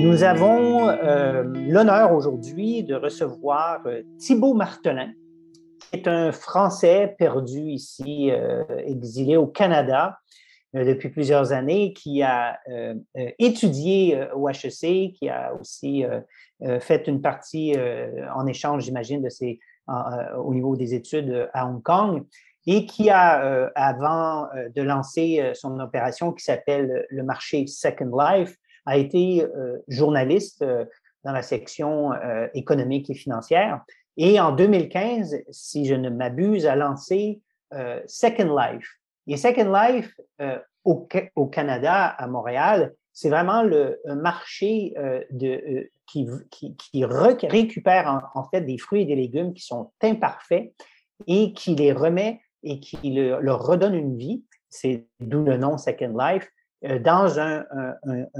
Nous avons euh, l'honneur aujourd'hui de recevoir euh, Thibault Martelin, qui est un Français perdu ici, euh, exilé au Canada depuis plusieurs années, qui a étudié au HEC, qui a aussi fait une partie en échange, j'imagine, de ses, au niveau des études à Hong Kong et qui a, avant de lancer son opération qui s'appelle le marché Second Life, a été euh, journaliste euh, dans la section euh, économique et financière. Et en 2015, si je ne m'abuse, a lancé Second Life. Et Second Life, au, Canada, à Montréal, c'est vraiment le marché de, qui, qui, qui récupère en, fait des fruits et des légumes qui sont imparfaits et qui les remet et qui leur redonne une vie. C'est d'où le nom Second Life. Euh, dans un,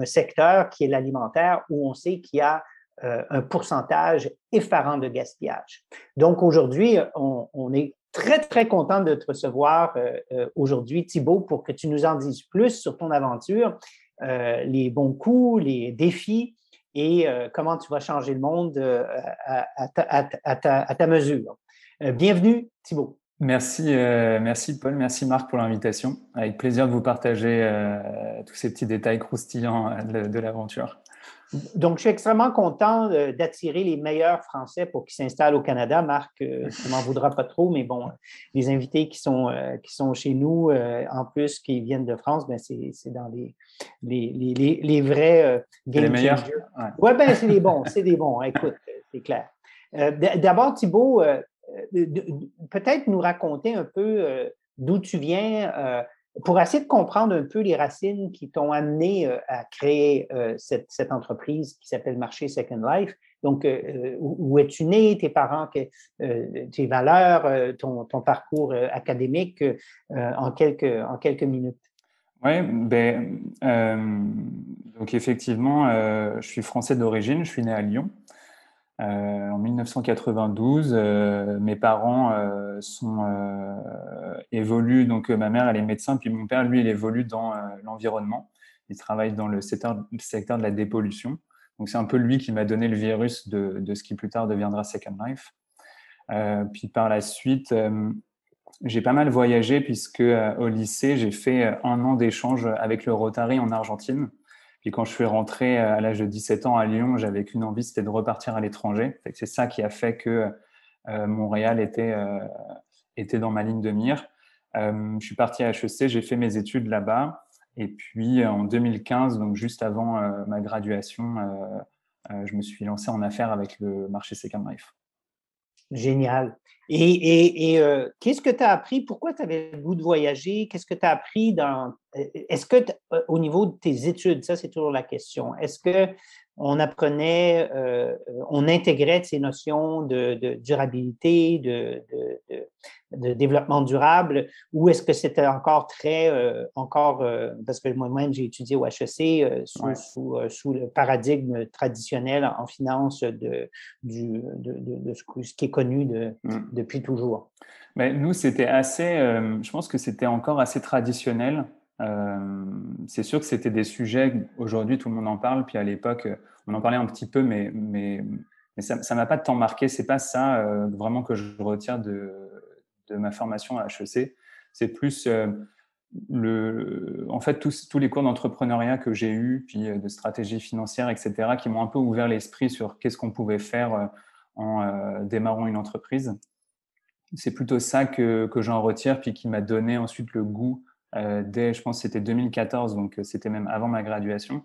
secteur qui est l'alimentaire où on sait qu'il y a euh, un pourcentage effarant de gaspillage. Donc aujourd'hui, on, est très, très content de te recevoir euh, aujourd'hui, Thibault, pour que tu nous en dises plus sur ton aventure, les bons coups, les défis et comment tu vas changer le monde à, ta, mesure. bienvenue, Thibault. Merci, euh, merci Paul, merci Marc pour l'invitation. Avec plaisir de vous partager euh, tous ces petits détails croustillants euh, de, l'aventure. Donc, je suis extrêmement content d'attirer les meilleurs Français pour qu'ils s'installent au Canada. Marc, tu ne m'en voudras pas trop, mais bon, les invités qui sont, qui sont chez nous, en plus, qui viennent de France, ben c'est dans les, les, les, les vrais game les meilleurs. Oui, ben, c'est des bons, c'est des bons. Écoute, c'est clair. D'abord, Thibault, euh, peut-être nous raconter un peu euh, d'où tu viens euh, pour essayer de comprendre un peu les racines qui t'ont amené à créer cette, entreprise qui s'appelle Marché Second Life. Donc, où, es-tu né, tes parents, tes valeurs, ton, parcours académique en, quelques, en quelques minutes? Oui, ben, donc effectivement, je suis français d'origine, je suis né à Lyon. Euh, en 1992, euh, mes parents euh, évoluent. Donc, ma mère, elle est médecin, puis mon père, lui, il évolue dans l'environnement. Il travaille dans le secteur, de la dépollution. Donc, c'est un peu lui qui m'a donné le virus de, ce qui plus tard deviendra Second Life. puis par la suite, j'ai pas mal voyagé puisque au lycée, j'ai fait un an d'échange avec le Rotary en Argentine. Puis quand je suis rentré euh, à l'âge de 17 ans à Lyon, j'avais qu'une envie, c'était de repartir à l'étranger. C'est ça qui a fait que euh, Montréal était, euh, était dans ma ligne de mire. je suis parti à HEC, j'ai fait mes études là-bas. Et puis en 2015, donc juste avant ma graduation, je me suis lancé en affaires avec le marché Second Life. Génial. Et, euh, qu'est-ce que tu as appris? Pourquoi tu avais le goût de voyager? Qu'est-ce que tu as appris dans. Euh, est-ce que, euh, au niveau de tes études, ça, c'est toujours la question. Est-ce que on apprenait, euh, on intégrait ces notions de, durabilité, de, développement durable, ou est-ce que c'était encore très, euh, encore, euh, parce que moi-même j'ai étudié au HEC sous, le paradigme traditionnel en finance de, du, ce qui est connu mm. depuis toujours. Mais nous, c'était assez, je pense que c'était encore assez traditionnel. Euh, c'est sûr que c'était des sujets, aujourd'hui tout le monde en parle, puis à l'époque on en parlait un petit peu, mais, mais, ça ne m'a pas tant marqué. C'est pas ça euh, vraiment que je retiens de, de, ma formation à HEC. C'est plus euh, le, en fait tous, tous les cours d'entrepreneuriat que j'ai eus, puis de stratégie financière, etc., qui m'ont un peu ouvert l'esprit sur qu'est-ce qu'on pouvait faire en démarrant une entreprise. c'est plutôt ça que, que j'en retire, puis qui m'a donné ensuite le goût dès, je pense, c'était 2014, donc c'était même avant ma graduation.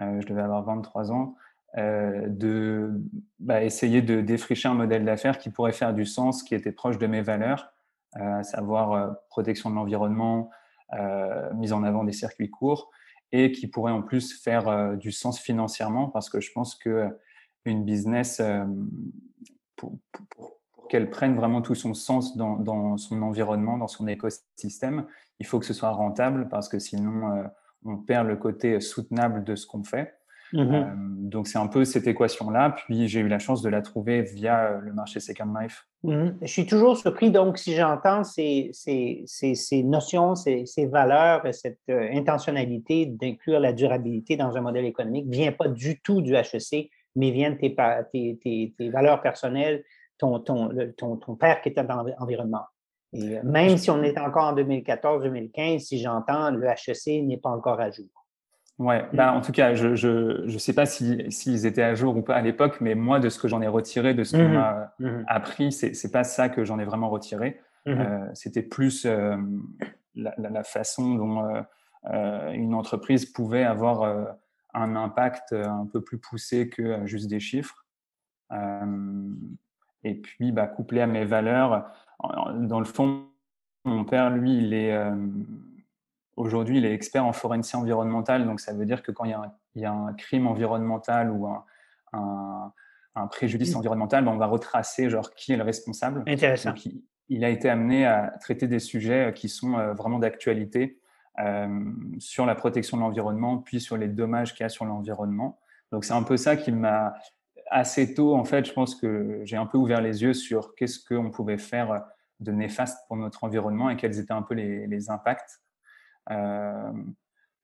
je devais avoir 23 ans. de bah, essayer de défricher un modèle d'affaires qui pourrait faire du sens, qui était proche de mes valeurs, à savoir protection de l'environnement, mise en avant des circuits courts, et qui pourrait en plus faire du sens financièrement, parce que je pense que une business, pour, qu'elle prenne vraiment tout son sens dans, son environnement, dans son écosystème, il faut que ce soit rentable parce que sinon, on perd le côté soutenable de ce qu'on fait. Mmh donc, c'est un peu cette équation-là. Puis, j'ai eu la chance de la trouver via le marché Second Life. Mmh Je suis toujours surpris, donc, si j'entends ces, ces, ces, notions, ces, valeurs, cette intentionnalité d'inclure la durabilité dans un modèle économique vient pas du tout du HEC, mais vient de tes, tes, tes, valeurs personnelles, ton, ton, ton, ton, père qui était dans l'environnement. Et euh, même si on est encore en 2014-2015, si j'entends, le HEC n'est pas encore à jour. Ouais, ben, en tout cas, je ne je, sais pas s'ils si, étaient à jour ou pas à l'époque, mais moi, de ce que j'en ai retiré, de ce qu'on mmh m'a mmh appris, c'est n'est pas ça que j'en ai vraiment retiré. Mmh euh, C'était plus euh, la, la, façon dont euh, une entreprise pouvait avoir un impact un peu plus poussé que juste des chiffres. Et puis, bah, couplé à mes valeurs, dans le fond, mon père, lui, il est aujourd'hui, il est expert en forensique environnementale. Donc, ça veut dire que quand il y a un, crime environnemental ou un, préjudice mmh. environnemental, ben, on va retracer genre qui est le responsable. Intéressant. il, a été amené à traiter des sujets qui sont vraiment d'actualité euh, sur la protection de l'environnement, puis sur les dommages qu'il y a sur l'environnement. Donc c'est un peu ça qui m'a assez tôt, en fait, je pense que j'ai un peu ouvert les yeux sur qu'est-ce qu'on pouvait faire de néfaste pour notre environnement et quels étaient un peu les, impacts. Euh,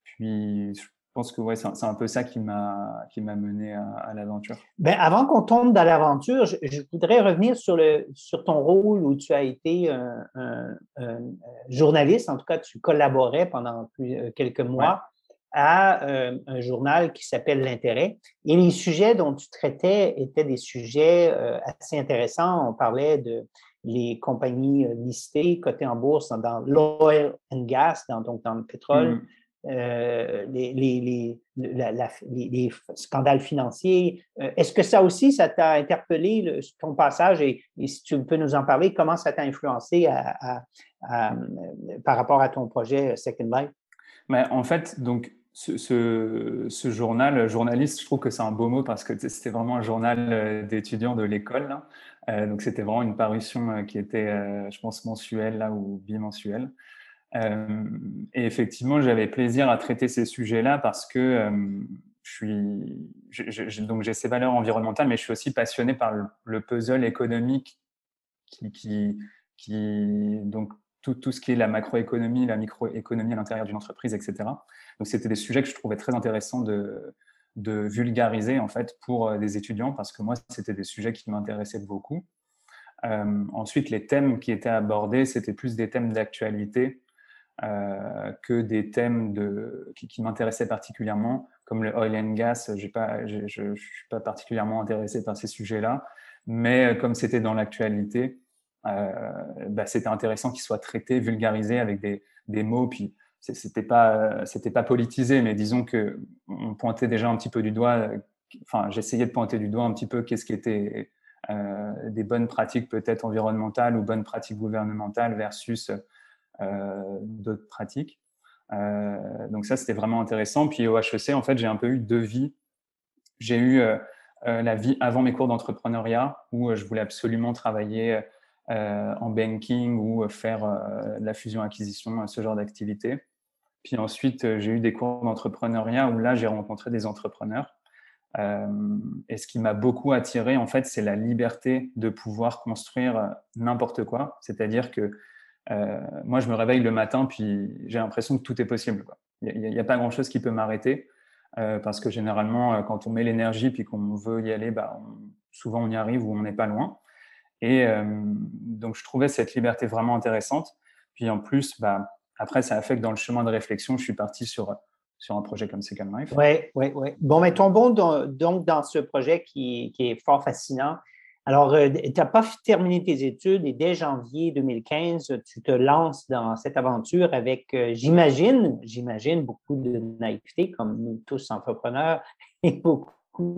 puis je pense que ouais, c'est un peu ça qui m'a mené à, l'aventure. Ben, avant qu'on tombe dans l'aventure, je, voudrais revenir sur le sur ton rôle où tu as été un, journaliste. En tout cas, tu collaborais pendant euh, quelques mois à euh, un journal qui s'appelle L'Intérêt. Et les sujets dont tu traitais étaient des sujets euh, assez intéressants. On parlait de les compagnies listées, cotées en bourse dans l'oil and gas, dans, donc dans le pétrole. Euh, les, les, les, scandales financiers. Euh, est-ce que ça aussi, ça t'a interpellé, ton passage, et, si tu peux nous en parler, comment ça t'a influencé à, par rapport à ton projet Second Life? Mais en fait, donc, ce, journal, journaliste, je trouve que c'est un beau mot parce que c'était vraiment un journal euh, d'étudiants de l'école. donc, c'était vraiment une parution qui était, je pense, mensuelle ou bimensuelle. Euh, et effectivement, j'avais plaisir à traiter ces sujets-là parce que euh, je suis, donc j'ai ces valeurs environnementales, mais je suis aussi passionné par le, puzzle économique qui donc tout, tout, ce qui est la macroéconomie, la microéconomie à l'intérieur d'une entreprise, etc. Donc c'était des sujets que je trouvais très intéressants de, de vulgariser en fait pour euh, des étudiants parce que moi c'était des sujets qui m'intéressaient beaucoup. Euh, ensuite, les thèmes qui étaient abordés, c'était plus des thèmes d'actualité euh, que des thèmes de, qui, m'intéressaient particulièrement, comme le oil and gas. Pas, je ne suis pas particulièrement intéressé par ces sujets-là, mais comme c'était dans l'actualité, bah, c'était intéressant qu'ils soient traités, vulgarisés avec des, des mots. Puis c'était pas c'était pas politisé, mais disons que on pointait déjà un petit peu du doigt. Enfin, j'essayais de pointer du doigt un petit peu qu'est-ce qui était des bonnes pratiques peut-être environnementales ou bonnes pratiques gouvernementales versus euh, d'autres pratiques. Euh, donc ça, c'était vraiment intéressant. Puis au HEC, en fait, j'ai un peu eu deux vies. J'ai eu euh, la vie avant mes cours d'entrepreneuriat où je voulais absolument travailler en banking ou faire la fusion-acquisition, ce genre d'activité. Puis ensuite, j'ai eu des cours d'entrepreneuriat où là, j'ai rencontré des entrepreneurs. et ce qui m'a beaucoup attiré, en fait, c'est la liberté de pouvoir construire n'importe quoi. C'est-à-dire que euh, moi, je me réveille le matin, puis j'ai l'impression que tout est possible. Il n'y a, pas grand-chose qui peut m'arrêter, euh, parce que généralement, euh, quand on met l'énergie, puis qu'on veut y aller, bah, souvent on y arrive ou on n'est pas loin. Et donc, je trouvais cette liberté vraiment intéressante. Puis en plus, bah, après, ça a fait que dans le chemin de réflexion, je suis parti sur, un projet comme Second Life. Oui, oui, oui. Bon, mais tombons donc dans ce projet qui, est fort fascinant. Alors, tu n'as pas terminé tes études et dès janvier 2015, tu te lances dans cette aventure avec, j'imagine, j'imagine beaucoup de naïveté, comme nous tous entrepreneurs, et beaucoup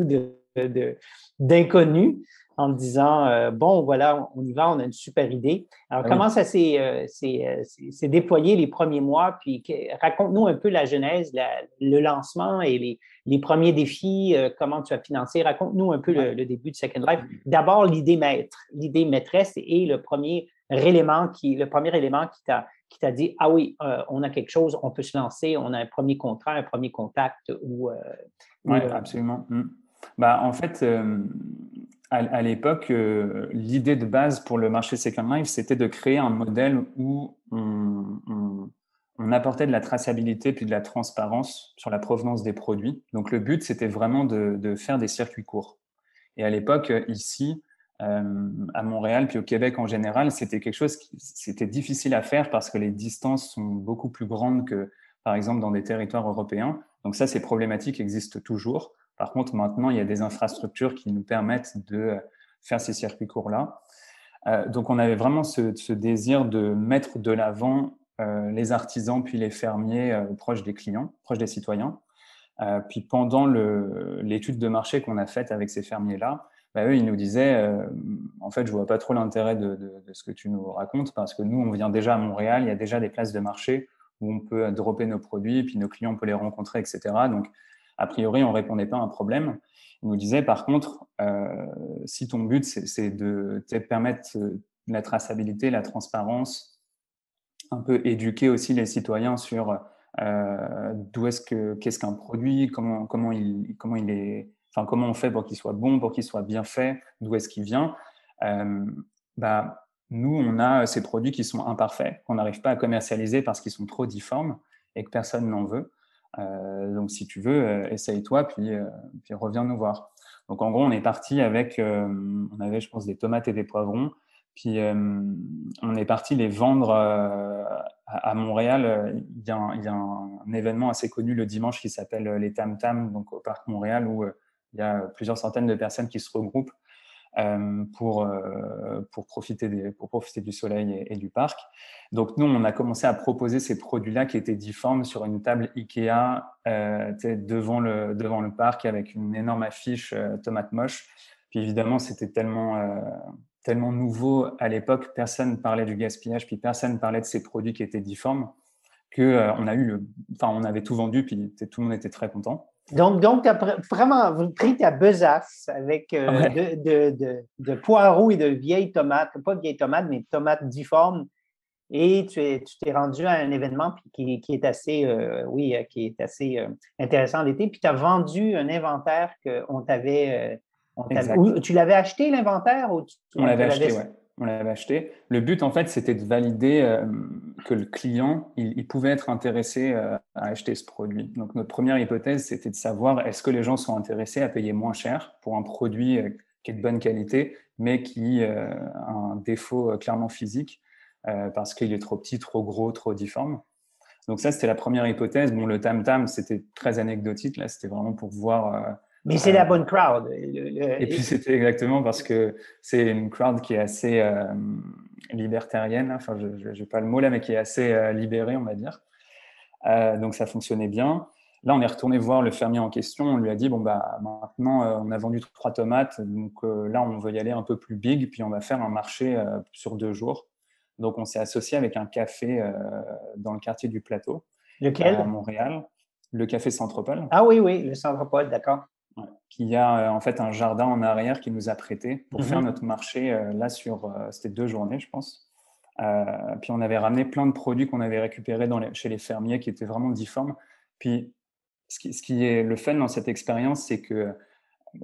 d'inconnus en disant euh, bon, voilà, on y va, on a une super idée. Alors, ah comment ça euh, euh, s'est déployé les premiers mois? Puis raconte-nous un peu la genèse, le lancement et les, premiers défis, comment tu as financé? Raconte-nous un peu le, début de Second Life. D'abord, l'idée maître, l'idée maîtresse et le premier élément qui, le premier élément qui t'a qui t'a dit Ah oui, on a quelque chose, on peut se lancer, on a un premier contrat, un premier contact ou. oui, absolument. Mmh. Bah, en fait, à, l'époque, euh, l'idée de base pour le marché Second Life, c'était de créer un modèle où on, apportait de la traçabilité puis de la transparence sur la provenance des produits. Donc le but, c'était vraiment de, faire des circuits courts. Et à l'époque, ici, euh, à Montréal, puis au Québec en général, c'était quelque chose qui c'était difficile à faire parce que les distances sont beaucoup plus grandes que, par exemple, dans des territoires européens. Donc ça, ces problématiques existent toujours. Par contre, maintenant, il y a des infrastructures qui nous permettent de faire ces circuits courts-là. Euh, donc, on avait vraiment ce, désir de mettre de l'avant euh, les artisans puis les fermiers euh, proches des clients, proches des citoyens. puis pendant l'étude de marché qu'on a faite avec ces fermiers-là, bah, eux, ils nous disaient, en fait, je vois pas trop l'intérêt de, de, ce que tu nous racontes parce que nous, on vient déjà à Montréal, il y a déjà des places de marché où on peut dropper nos produits, puis nos clients, on peut les rencontrer, etc. Donc, a priori, on ne répondait pas à un problème. Il nous disait, par contre, euh, si ton but, c'est de permettre la traçabilité, la transparence, un peu éduquer aussi les citoyens sur euh, d'où est-ce que, qu'est-ce qu'un produit, comment, comment, il, comment, il est, enfin, comment on fait pour qu'il soit bon, pour qu'il soit bien fait, d'où est-ce qu'il vient. Euh, bah, nous, on a ces produits qui sont imparfaits, qu'on n'arrive pas à commercialiser parce qu'ils sont trop difformes et que personne n'en veut. Euh, donc, si tu veux, euh, essaye-toi, puis, euh, puis reviens nous voir. Donc, en gros, on est parti avec, on avait, je pense, des tomates et des poivrons. Puis, on est parti les vendre à, Montréal. Il y, a un, il y, a un, événement assez connu le dimanche qui s'appelle les Tam Tam, donc au Parc Montréal, où il y a plusieurs centaines de personnes qui se regroupent euh, pour, euh, pour, profiter pour profiter du soleil et, du parc. Donc, nous, on a commencé à proposer ces produits-là qui étaient difformes sur une table Ikea euh, devant, le, devant le parc avec une énorme affiche tomate moche. Puis évidemment, c'était tellement, tellement nouveau à l'époque, personne parlait du gaspillage, puis personne parlait de ces produits qui étaient difformes, que on a eu enfin, on avait tout vendu, puis tout le monde était très content. Donc, donc tu as vraiment pris ta besace avec euh, de, poireaux et de vieilles tomates, pas de vieilles tomates, mais de tomates difformes. Et tu t'es rendu à un événement qui, est assez, euh, oui, euh, qui est assez intéressant l'été. Puis tu as vendu un inventaire qu'on t'avait. tu l'avais acheté, l'inventaire? On l'avait acheté, oui on l'avait acheté. Le but, en fait, c'était de valider euh, que le client, il, pouvait être intéressé euh, à acheter ce produit. Donc, notre première hypothèse, c'était de savoir est-ce que les gens sont intéressés à payer moins cher pour un produit euh, qui est de bonne qualité, mais qui a un défaut clairement physique parce qu'il est trop petit, trop gros, trop difforme. Donc ça, c'était la première hypothèse. Bon, le tam-tam, c'était très anecdotique. Là, c'était vraiment pour voir mais c'est la bonne crowd. Et puis c'était exactement parce que c'est une crowd qui est assez euh, libertarienne, enfin je n'ai pas le mot là, mais qui est assez euh, libérée, on va dire. Euh, donc ça fonctionnait bien. Là, on est retourné voir le fermier en question. On lui a dit bon bah maintenant on a vendu trois tomates, donc là on veut y aller un peu plus big, puis on va faire un marché sur deux jours. Donc on s'est associé avec un café dans le quartier du Plateau, lequel? à Montréal, le café Centropole. Ah oui oui, le Centropole, d'accord qui a euh, en fait un jardin en arrière qui nous a prêté pour mhm. faire notre marché euh, là sur euh, c'était deux journées je pense. puis on avait ramené plein de produits qu'on avait récupérés dans chez les fermiers qui étaient vraiment difformes. Puis ce qui, ce qui est le fun dans cette expérience, c'est que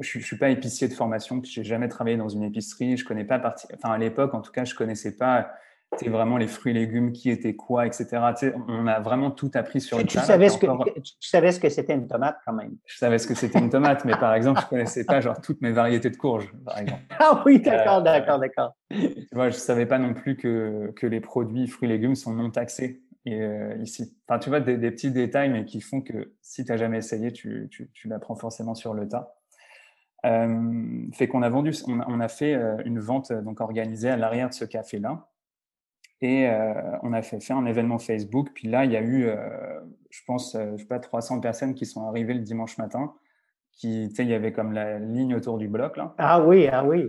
je ne suis pas épicier de formation, puis j'ai jamais travaillé dans une épicerie, je connais pas enfin à l'époque en tout cas, je connaissais pas c'est vraiment les fruits et légumes, qui étaient quoi, etc. on a vraiment tout appris sur le tu savais, ce que, tu savais ce que c'était une tomate quand même. Je savais ce que c'était une tomate, mais par exemple, je ne connaissais pas genre toutes mes variétés de courges, par exemple. Ah oui, d'accord, euh, d'accord, d'accord. je ne savais pas non plus que, que les produits fruits et légumes sont non taxés et, euh, ici. Enfin, tu vois, des, petits détails, mais qui font que si tu n'as jamais essayé, tu, tu, tu l'apprends forcément sur le tas. fait qu'on a vendu, on a, fait une vente donc organisée à l'arrière de ce café-là. Et on a fait, fait, un événement Facebook. Puis là, il y a eu, je pense, je sais pas, 300 personnes qui sont arrivées le dimanche matin. Qui, il y avait comme la ligne autour du bloc. Là. Ah oui, ah oui.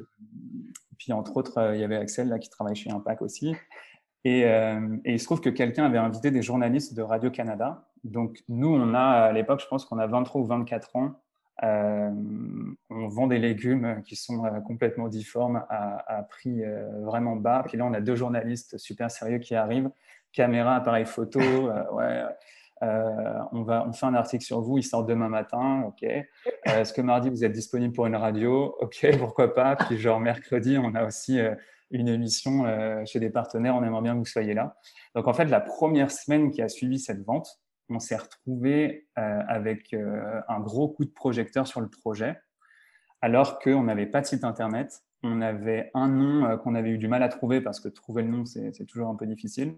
Puis entre autres, il y avait Axel là, qui travaille chez Impact aussi. Et, et il se trouve que quelqu'un avait invité des journalistes de Radio-Canada. Donc nous, on a à l'époque, je pense qu'on a 23 ou 24 ans. Euh, on vend des légumes qui sont euh, complètement difformes à, prix euh, vraiment bas. Puis là, on a deux journalistes super sérieux qui arrivent, caméra, appareil photo. ouais, on va, on fait un article sur vous. Il sort demain matin. Ok. Est-ce que mardi vous êtes disponible pour une radio? Ok, pourquoi pas. Puis genre mercredi, on a aussi une émission chez des partenaires. On aimerait bien que vous soyez là. Donc en fait, la première semaine qui a suivi cette vente, on s'est retrouvé euh, avec euh, un gros coup de projecteur sur le projet, alors qu'on n'avait pas de site internet. On avait un nom euh, qu'on avait eu du mal à trouver parce que trouver le nom, c'est toujours un peu difficile.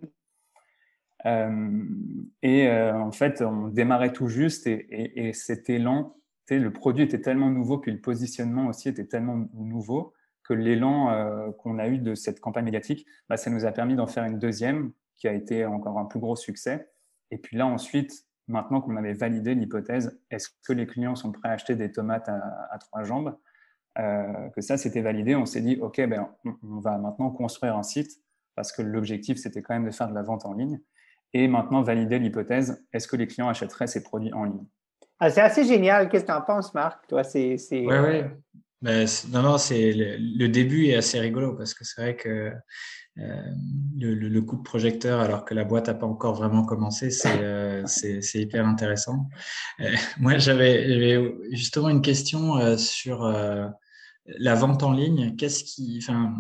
et en fait, on démarrait tout juste et, c'était lent. Le produit était tellement nouveau, puis le positionnement aussi était tellement nouveau que l'élan qu'on a eu de cette campagne médiatique, bah, ça nous a permis d'en faire une deuxième qui a été encore un plus gros succès. Et puis là, ensuite, maintenant qu'on avait validé l'hypothèse, est-ce que les clients sont prêts à acheter des tomates à, trois jambes euh, Que ça, c'était validé. On s'est dit, OK, ben, on, va maintenant construire un site parce que l'objectif, c'était quand même de faire de la vente en ligne. Et maintenant, valider l'hypothèse, est-ce que les clients achèteraient ces produits en ligne? Ah, C'est assez génial. Qu'est-ce que tu en penses, Marc? Toi, c'est. Oui, oui. Ben, non, non, c'est le, début est assez rigolo parce que c'est vrai que euh, le, coup de projecteur alors que la boîte n'a pas encore vraiment commencé, c'est euh, hyper intéressant. Euh, moi, j'avais justement une question sur la vente en ligne. Qu'est-ce qui, enfin,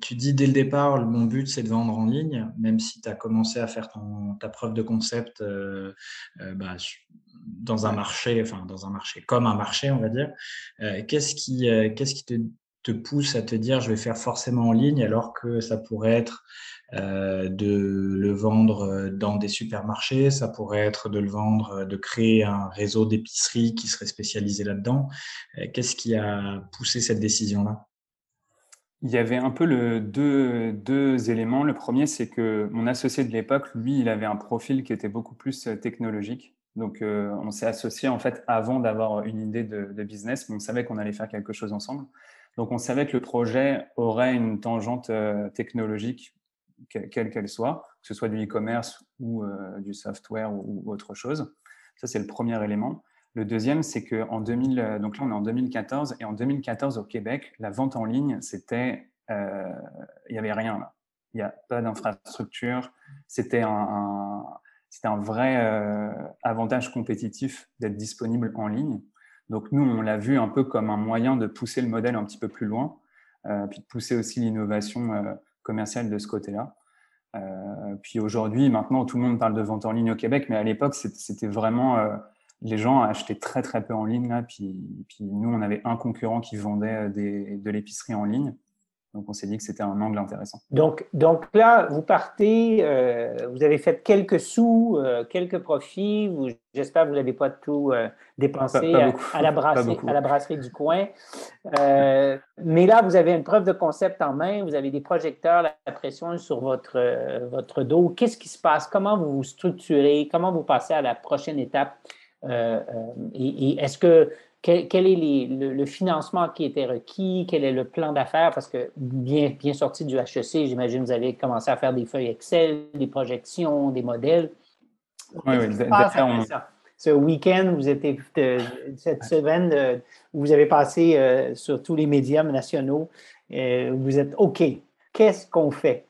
tu dis dès le départ, mon but c'est de vendre en ligne, même si tu as commencé à faire ton, ta preuve de concept bah, dans un marché, enfin dans un marché comme un marché, on va dire. Qu'est-ce qui, qu'est-ce qui te te pousse à te dire je vais faire forcément en ligne alors que ça pourrait être euh, de le vendre euh, dans des supermarchés, ça pourrait être de le vendre, euh, de créer un réseau d'épicerie qui serait spécialisé là-dedans? Qu'est-ce qui a poussé cette décision-là? Il y avait un peu le deux, deux éléments. Le premier, c'est que mon associé de l'époque, lui, il avait un profil qui était beaucoup plus technologique. Donc, on s'est associé en fait avant d'avoir une idée de, business, mais on savait qu'on allait faire quelque chose ensemble. Donc, on savait que le projet aurait une tangente euh, technologique, quelle qu'elle soit, que ce soit du e-commerce ou euh, du software ou, autre chose. Ça, c'est le premier élément. Le deuxième, c'est qu'en 2000, euh, donc là, on est en 2014, et en 2014, au Québec, la vente en ligne, c'était, il n'y avait rien là. Il n'y a pas d'infrastructure. C'était un, c'était un vrai avantage compétitif d'être disponible en ligne. Donc nous, on l'a vu un peu comme un moyen de pousser le modèle un petit peu plus loin, euh, puis de pousser aussi l'innovation euh, commerciale de ce côté-là. Euh, puis aujourd'hui, maintenant, tout le monde parle de vente en ligne au Québec, mais à l'époque, c'était vraiment les gens achetaient très très peu en ligne là. Puis nous, on avait un concurrent qui vendait de l'épicerie en ligne. Donc, on s'est dit que c'était un angle intéressant. Donc, donc là, vous partez, euh, vous avez fait quelques sous, euh, quelques profits. J'espère que vous n'avez pas tout euh, dépensé à, la brasserie, à la brasserie du coin. mais là, vous avez une preuve de concept en main, vous avez des projecteurs, la pression sur votre, votre dos. Qu'est-ce qui se passe? Comment vous vous structurez? Comment vous passez à la prochaine étape? et est-ce que quel, est le, financement qui était requis, quel est le plan d'affaires, parce que bien, bien sorti du HEC, j'imagine que vous avez commencé à faire des feuilles Excel, des projections, des modèles. Oui, oui, Ce week-end, vous étiez, cette semaine, euh, vous avez passé euh, sur tous les médias nationaux, euh, vous êtes OK, qu'est-ce qu'on fait?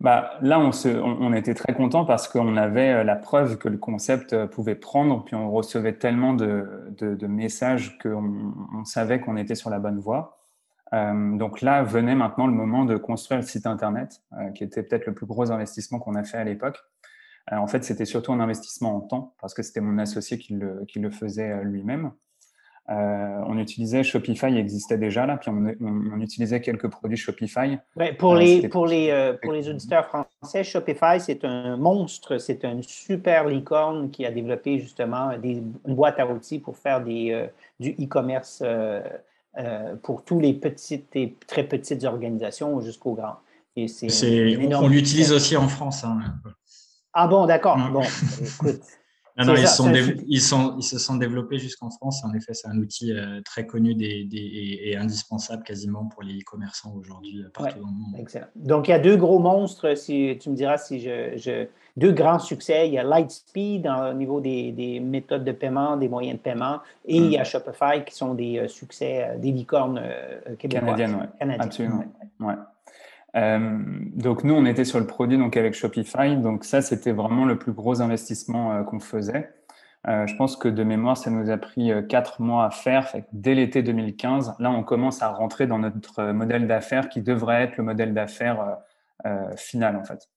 Bah, Là, on, était très content parce qu'on avait euh, la preuve que le concept euh, pouvait prendre, puis on recevait tellement de, messages qu'on on savait qu'on était sur la bonne voie. Euh, donc là, venait maintenant le moment de construire le site Internet, qui était peut-être le plus gros investissement qu'on a fait à l'époque. en fait, c'était surtout un investissement en temps, parce que c'était mon associé qui le, qui le faisait lui-même. Euh, on utilisait Shopify existait déjà là, puis on, utilisait quelques produits Shopify. pour, euh, les, pour, les, euh, pour les auditeurs français, Shopify, c'est un monstre, c'est une super licorne qui a développé justement une boîte à outils pour faire des, du e-commerce pour tous les petites et très petites organisations jusqu'aux grands. on l'utilise aussi en France. Hein. Ah bon, d'accord. Bon, écoute. Non, ils, sont ils, sont, ils, se sont développés jusqu'en France. En effet, c'est un outil euh, très connu des, et, indispensable quasiment pour les e-commerçants aujourd'hui euh, partout dans le monde. Excellent. Donc, il y a deux gros monstres, si tu me diras si je, deux grands succès. Il y a Lightspeed au niveau des, méthodes de paiement, des moyens de paiement, et il y a hmm. Shopify qui sont des euh, succès, des licornes québécoises. Canadiennes, oui. Absolument. Ouais. Euh, donc nous, on était sur le produit donc avec Shopify. Donc ça, c'était vraiment le plus gros investissement euh, qu'on faisait. Euh, je pense que de mémoire, ça nous a pris quatre mois à faire. dès l'été 2015, là, on commence à rentrer dans notre modèle d'affaires qui devrait être le modèle d'affaires final en fait.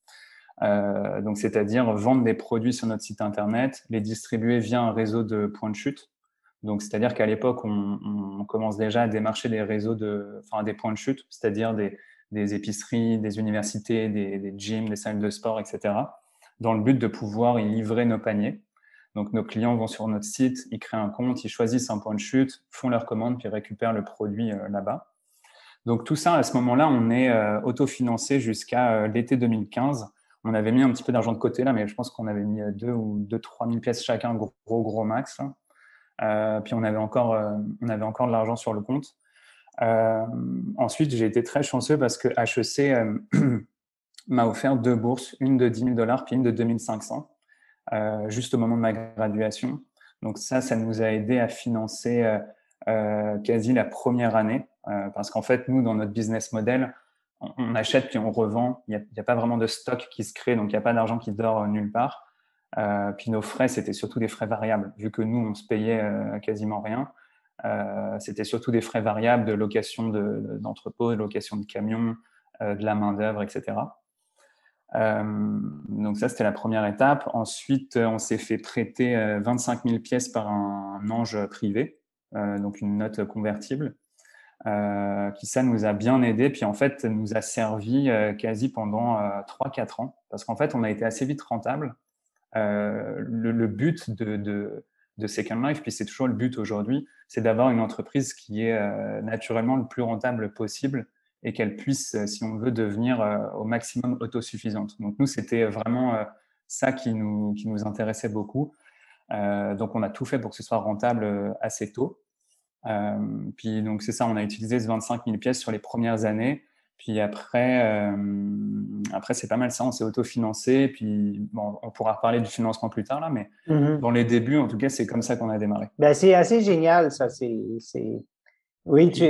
donc c'est-à-dire vendre des produits sur notre site internet, les distribuer via un réseau de points de chute. Donc c'est-à-dire qu'à l'époque, on, on, commence déjà à démarcher des réseaux de, enfin des points de chute, c'est-à-dire des des épiceries, des universités, des, gyms, des salles de sport, etc., dans le but de pouvoir y livrer nos paniers. Donc, nos clients vont sur notre site, ils créent un compte, ils choisissent un point de chute, font leur commande, puis récupèrent le produit euh, là-bas. Donc, tout ça, à ce moment-là, on est euh, autofinancé jusqu'à euh, l'été 2015. On avait mis un petit peu d'argent de côté là, mais je pense qu'on avait mis 2 ou 2 3 000 pièces chacun, gros, gros, max. puis, on avait encore, on avait encore de l'argent sur le compte. Euh, ensuite, j'ai été très chanceux parce que HEC euh, m'a offert deux bourses, une de 10 000 dollars puis une de 2500, euh, juste au moment de ma graduation. Donc ça, ça nous a aidé à financer quasi la première année, parce qu'en fait, nous, dans notre business model, on, achète puis on revend. Il n'y a, a, pas vraiment de stock qui se crée, donc il n'y a pas d'argent qui dort nulle part. puis nos frais, c'était surtout des frais variables, vu que nous, on se payait quasiment rien. Euh, c'était surtout des frais variables de location d'entrepôt, de, location de camions, euh, de la main-d'œuvre, etc. Euh, donc ça, c'était la première étape. Ensuite, on s'est fait prêter 25 000 pièces par un, ange privé, donc une note convertible, qui ça nous a bien aidé. Puis en fait, nous a servi quasi pendant 3-4 ans, parce qu'en fait, on a été assez vite rentable. Le, but de, de, de Second Life, puis c'est toujours le but aujourd'hui, c'est d'avoir une entreprise qui est euh, naturellement le plus rentable possible et qu'elle puisse, euh, si on veut, devenir euh, au maximum autosuffisante. Donc nous, c'était vraiment ça qui nous, qui nous intéressait beaucoup. donc on a tout fait pour que ce soit rentable assez tôt. puis donc c'est ça, on a utilisé ce 25 000 pièces sur les premières années. Puis après, euh, après c'est pas mal ça, on s'est autofinancé. Puis bon, on pourra reparler du financement plus tard, là, mais mm-hmm. dans les débuts, en tout cas, c'est comme ça qu'on a démarré. Ben, c'est assez génial, ça. C'est, Oui, tu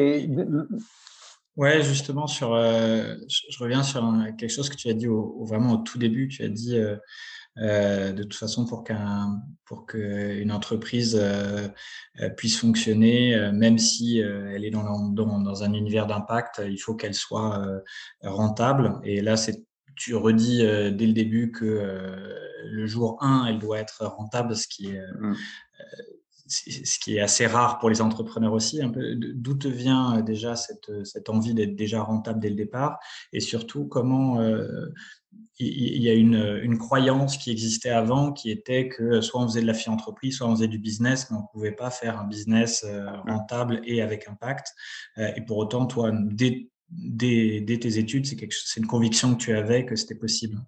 Ouais, justement, sur, euh, je, reviens sur quelque chose que tu as dit au, vraiment au tout début. Tu as dit euh, euh, de toute façon, pour qu'un pour qu'une entreprise euh, euh, puisse fonctionner, même si elle est dans, dans, dans un univers d'impact, il faut qu'elle soit rentable. Et là, c'est tu redis dès le début que le jour 1, elle doit être rentable, ce qui est mmh. Ce qui est assez rare pour les entrepreneurs aussi. D'où te vient déjà cette, cette envie d'être déjà rentable dès le départ? Et surtout comment il y a une, une, croyance qui existait avant qui était que soit on faisait de la philanthropie, soit on faisait du business, mais on ne pouvait pas faire un business euh, rentable et avec impact. Euh, et pour autant, toi, dès, dès, tes études, c'est une conviction que tu avais que c'était possible?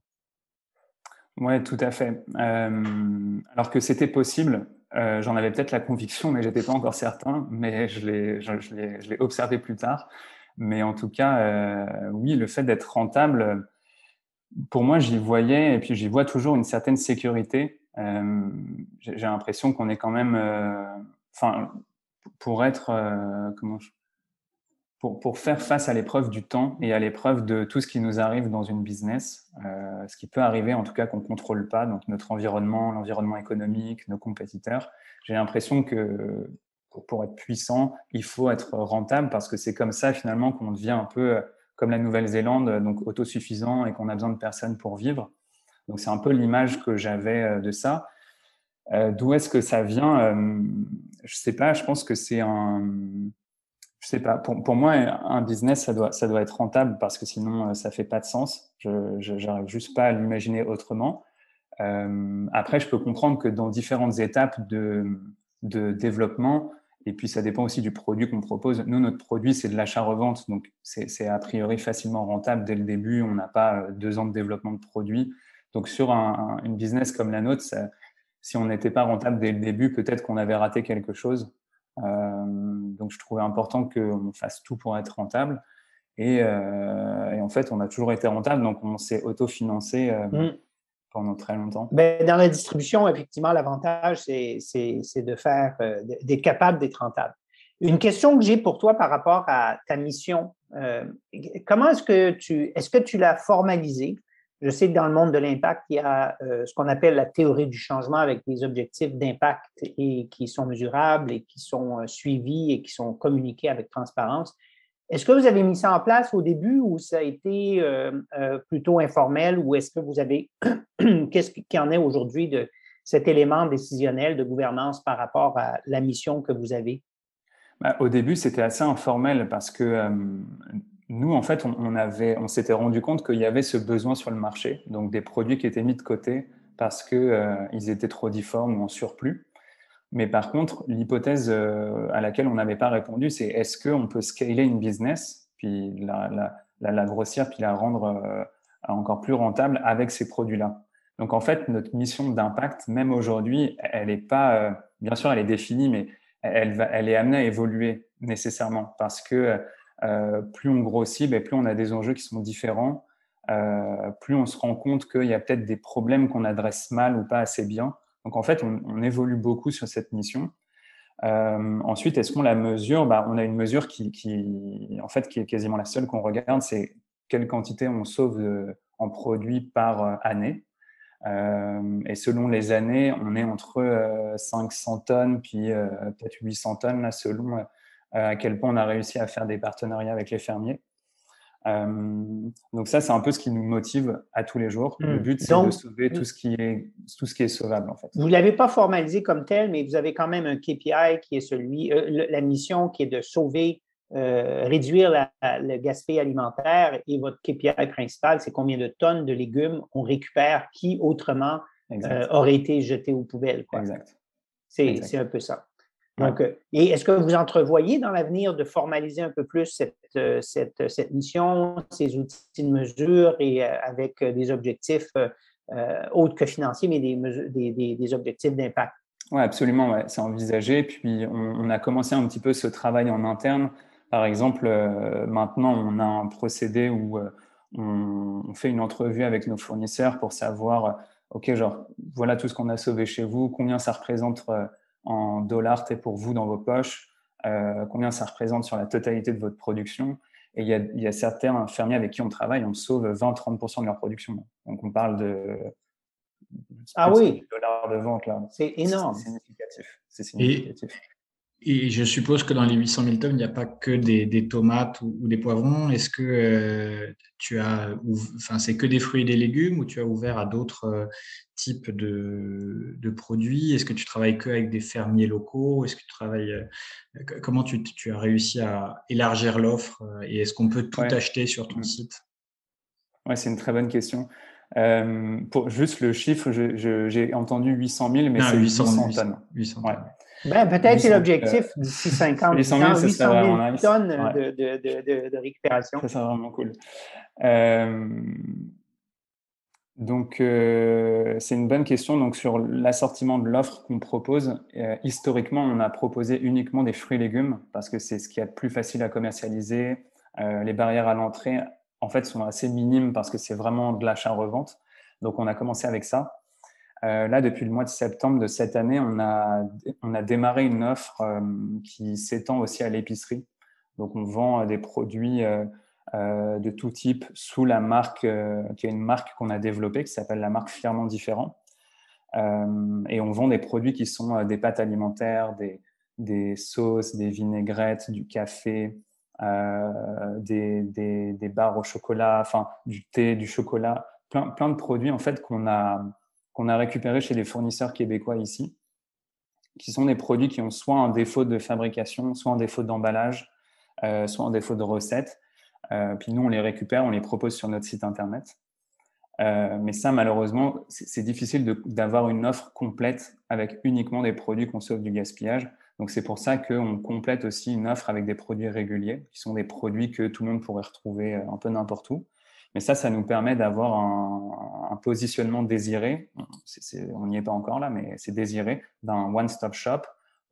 Oui, tout à fait. Euh, alors que c'était possible, j'en avais peut-être la conviction, mais je n'étais pas encore certain, mais je l'ai observé plus tard. Mais en tout cas, oui, le fait d'être rentable, pour moi, j'y voyais, et puis j'y vois toujours une certaine sécurité. Euh, j'ai l'impression qu'on est quand même, euh, enfin, pour être, euh, comment pour, faire face à l'épreuve du temps et à l'épreuve de tout ce qui nous arrive dans une business, ce qui peut arriver en tout cas qu'on ne contrôle pas, donc notre environnement, l'environnement économique, nos compétiteurs. J'ai l'impression que pour, être puissant, il faut être rentable parce que c'est comme ça finalement qu'on devient un peu comme la Nouvelle-Zélande, donc autosuffisant et qu'on a besoin de personnes pour vivre. Donc c'est un peu l'image que j'avais euh, de ça. D'où est-ce que ça vient? Je sais pas. Je pense que c'est un. Je sais pas. Pour, pour, moi, un business, ça doit, ça doit être rentable parce que sinon, ça fait pas de sens. Je n'arrive juste pas à l'imaginer autrement. après, je peux comprendre que dans différentes étapes de, de développement, et puis, ça dépend aussi du produit qu'on propose. Nous, notre produit, c'est de l'achat-revente. Donc, c'est a priori facilement rentable dès le début. On n'a pas euh, deux ans de développement de produit. Donc, sur un, une business comme la nôtre, si on n'était pas rentable dès le début, peut-être qu'on avait raté quelque chose. Euh, donc, je trouvais important qu'on fasse tout pour être rentable. Et, euh, et, en fait, on a toujours été rentable. Donc, on s'est autofinancé. Mmh pendant très longtemps? Ben, dans la distribution, effectivement, l'avantage, c'est de faire, euh, d'être capable d'être rentable. Une question que j'ai pour toi par rapport à ta mission, euh, comment est-ce que tu, est-ce que tu l'as formalisée? Je sais que dans le monde de l'impact, il y a euh, ce qu'on appelle la théorie du changement avec des objectifs d'impact et qui sont mesurables et qui sont suivis et qui sont communiqués avec transparence. Est-ce que vous avez mis ça en place au début ou ça a été euh, euh, plutôt informel ou est-ce que vous avez, qu'est-ce qu'il en est aujourd'hui de cet élément décisionnel de gouvernance par rapport à la mission que vous avez? Bah, au début, c'était assez informel parce que euh, nous, en fait, on, s'était rendu compte qu'il y avait ce besoin sur le marché, donc des produits qui étaient mis de côté parce qu'ils étaient trop difformes ou en surplus. Mais par contre, l'hypothèse euh, à laquelle on n'avait pas répondu, c'est est-ce qu'on peut scaler une business, puis la, la, la, grossir, puis la rendre euh, encore plus rentable avec ces produits-là. Donc en fait, notre mission d'impact, même aujourd'hui, elle n'est pas, euh, bien sûr, elle est définie, mais elle, va, elle est amenée à évoluer nécessairement parce que plus on grossit, ben, plus on a des enjeux qui sont différents, plus on se rend compte qu'il y a peut-être des problèmes qu'on adresse mal ou pas assez bien. Donc en fait, on, évolue beaucoup sur cette mission. Euh, ensuite, est-ce qu'on la mesure? Bah, On a une mesure qui, en fait, qui est quasiment la seule qu'on regarde, c'est quelle quantité on sauve en produits par euh, année. Euh, et selon les années, on est entre 500 tonnes puis peut-être 800 tonnes, là, selon à quel point on a réussi à faire des partenariats avec les fermiers. Euh, donc ça, c'est un peu ce qui nous motive à tous les jours. Le hmm. but, c'est de sauver tout ce qui est tout ce qui est sauvable en fait. Vous ne l'avez pas formalisé comme tel, mais vous avez quand même un KPI qui est celui, euh, la mission qui est de sauver, euh, réduire le gaspillage alimentaire et votre KPI principal, c'est combien de tonnes de légumes on récupère qui autrement auraient été jetés aux poubelles. Quoi. Exact. C'est un peu ça. Donc, euh, et est-ce que vous entrevoyez dans l'avenir de formaliser un peu plus cette, euh, cette, cette mission, ces outils de mesure et euh, avec des objectifs autres que financiers, mais des, des, des, objectifs d'impact? Oui, absolument, ouais, c'est envisagé. Puis on, a commencé un petit peu ce travail en interne. Par exemple, maintenant, on a un procédé où on, on, fait une entrevue avec nos fournisseurs pour savoir, OK, genre, voilà tout ce qu'on a sauvé chez vous, combien ça représente en dollars pour vous dans vos poches, euh, combien ça représente sur la totalité de votre production? Et il y a, il y a certains fermiers avec qui on travaille, on sauve 20-30% de leur production. Donc on parle de ah oui. dollars de vente là. C'est énorme. C'est significatif. significatif. Et je suppose que dans les 800 000 tonnes, il n'y a pas que des, tomates ou, des poivrons. Est-ce que euh, tu as, enfin, c'est que des fruits et des légumes ou tu as ouvert à d'autres euh, types de, produits? Est-ce que tu travailles que avec des fermiers locaux? Est-ce que tu travailles euh, Comment tu, as réussi à élargir l'offre Et est-ce qu'on peut tout acheter sur ton site? Ouais, c'est une très bonne question. pour juste le chiffre, j'ai entendu 800 000, mais c'est 800, tonnes. 800 tonnes. Ben, peut-être c'est l'objectif d'ici 50 800 000, 800 000 tonnes de, de, de, de, récupération. Ça serait vraiment cool. Euh, donc, euh, c'est une bonne question. Donc, sur l'assortiment de l'offre qu'on propose, euh, historiquement, on a proposé uniquement des fruits et légumes parce que c'est ce qui est le plus facile à commercialiser. les barrières à l'entrée, en fait, sont assez minimes parce que c'est vraiment de l'achat-revente. Donc, on a commencé avec ça. Euh, là, depuis le mois de septembre de cette année, on a, on a démarré une offre euh, qui s'étend aussi à l'épicerie. Donc, on vend des produits euh, de tout type sous la marque, qui est une marque qu'on a développée, qui s'appelle la marque Fièrement Différent. et on vend des produits qui sont des pâtes alimentaires, des, des sauces, des vinaigrettes, du café, des, des, des, barres au chocolat, enfin du thé, du chocolat, plein, plein de produits en fait qu'on a qu'on a récupérés chez des fournisseurs québécois ici, qui sont des produits qui ont soit un défaut de fabrication, soit un défaut d'emballage, euh, soit un défaut de recette. Euh, puis nous, on les récupère, on les propose sur notre site internet. Euh, mais ça, malheureusement, c'est difficile d'avoir une offre complète avec uniquement des produits qu'on sauve du gaspillage. Donc c'est pour ça qu'on complète aussi une offre avec des produits réguliers, qui sont des produits que tout le monde pourrait retrouver un peu n'importe où. Mais ça, ça nous permet d'avoir un, positionnement désiré. on n'y est pas encore là, mais c'est désiré d'un one-stop shop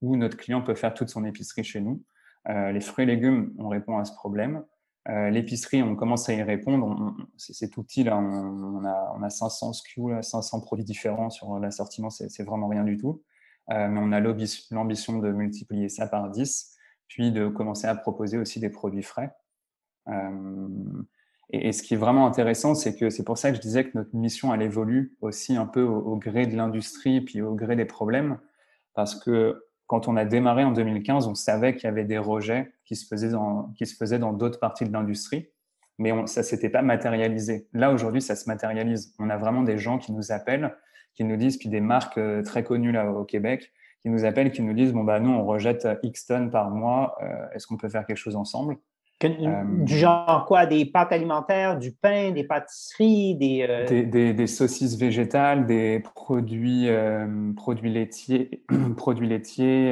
où notre client peut faire toute son épicerie chez nous. Euh, les fruits et légumes, on répond à ce problème. Euh, l'épicerie, on commence à y répondre. C'est tout petit, là. On, a, on a 500 SKU, 500 produits différents sur l'assortiment. C'est vraiment rien du tout. Euh, mais on a l'ambition de multiplier ça par 10, puis de commencer à proposer aussi des produits frais. Et, ce qui est vraiment intéressant, c'est que c'est pour ça que je disais que notre mission, elle évolue aussi un peu au, gré de l'industrie, puis au gré des problèmes. Parce que quand on a démarré en 2015, on savait qu'il y avait des rejets qui se faisaient dans, qui se faisaient dans d'autres parties de l'industrie, mais ça ne s'était pas matérialisé. Là, aujourd'hui, ça se matérialise. On a vraiment des gens qui nous appellent, qui nous disent, puis des marques euh, très connues là au Québec, qui nous appellent, qui nous disent, bon, bah, nous, on rejette X tonnes par mois, euh, est-ce qu'on peut faire quelque chose ensemble? Euh, du genre quoi? Des pâtes alimentaires, du pain, des pâtisseries, des, euh, des, saucisses végétales, des produits, euh, produits laitiers. produits laitiers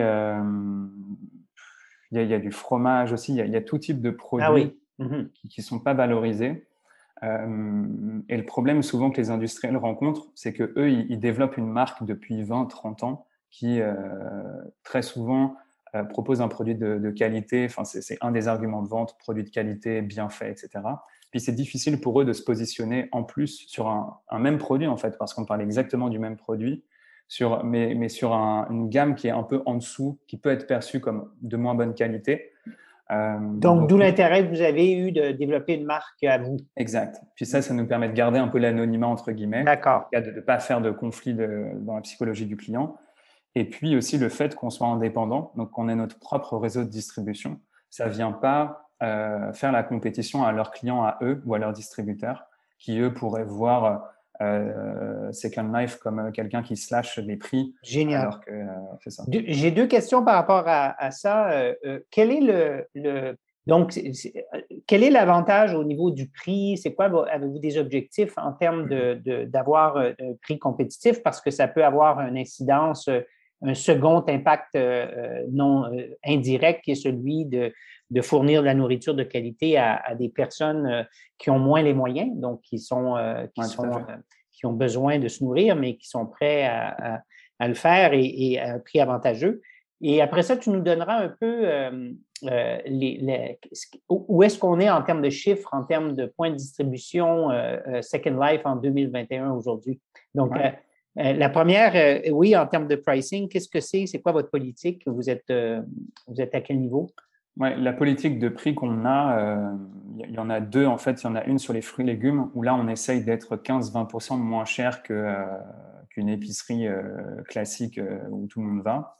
il, y a, du fromage aussi. Il y a, tout type de produits ah mhm. qui ne sont pas valorisés. et le problème souvent que les industriels rencontrent, c'est qu'eux, ils, ils, développent une marque depuis 20-30 ans qui, très souvent, euh, propose un produit de, qualité. Enfin, c'est un des arguments de vente, produit de qualité, bien fait, etc. Puis c'est difficile pour eux de se positionner en plus sur un, même produit, en fait, parce qu'on parle exactement du même produit, sur, mais, mais sur une gamme qui est un peu en dessous, qui peut être perçue comme de moins bonne qualité. Euh, donc, d'où l'intérêt que vous avez eu de développer une marque à vous. Exact. Puis ça, ça nous permet de garder un peu l'anonymat, entre guillemets. D'accord. De ne pas faire de conflit dans la psychologie du client. Et puis aussi le fait qu'on soit indépendant, donc qu'on ait notre propre réseau de distribution. Ça ne vient pas euh, faire la compétition à leurs clients, à eux ou à leurs distributeurs, qui eux pourraient voir euh, Second Life comme euh, quelqu'un qui slash les prix. Génial. J'ai deux questions par rapport à, ça. quel est le, donc, quel est l'avantage au niveau du prix? C'est quoi, avez-vous des objectifs en termes d'avoir de, un prix compétitif? Parce que ça peut avoir une incidence un second impact euh, euh, non euh, indirect qui est celui de, de, fournir de la nourriture de qualité à, des personnes qui ont moins les moyens, donc qui sont, qui, sont qui ont besoin de se nourrir, mais qui sont prêts à, à, le faire et, à un prix avantageux. Et après ça, tu nous donneras un peu les, où est-ce qu'on est en termes de chiffres, en termes de points de distribution Second Life en 2021 aujourd'hui? Donc, euh, la première, euh, oui, en termes de pricing, qu'est-ce que c'est? C'est quoi votre politique? Vous êtes, euh, vous êtes à quel niveau? La politique de prix qu'on a, il y en a deux en fait. Il y en a une sur les fruits et légumes où là, on essaye d'être 15-20% moins cher qu'une épicerie classique où tout le monde va.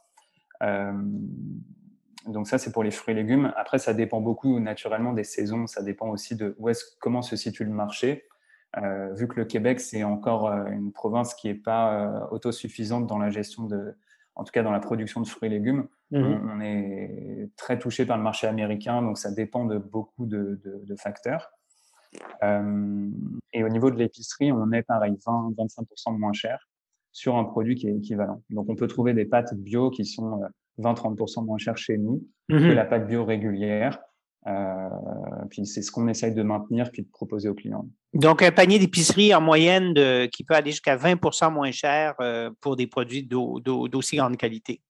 donc ça, c'est pour les fruits et légumes. Après, ça dépend beaucoup naturellement des saisons. Ça dépend aussi de où est comment se situe le marché. Euh, vu que le Québec, c'est encore euh, une province qui n'est pas euh, autosuffisante dans la gestion de, en tout cas dans la production de fruits et légumes, mhm. on, est très touché par le marché américain, donc ça dépend de beaucoup de, facteurs. et au niveau de l'épicerie, on est pareil, 20-25% moins cher sur un produit qui est équivalent. Donc on peut trouver des pâtes bio qui sont 20-30% moins chères chez nous que mhm. la pâte bio régulière. Euh, puis c'est ce qu'on essaye de maintenir puis de proposer aux clients. Donc, un panier d'épicerie en moyenne de, qui peut aller jusqu'à 20% moins cher euh, pour des produits d'aussi grande qualité.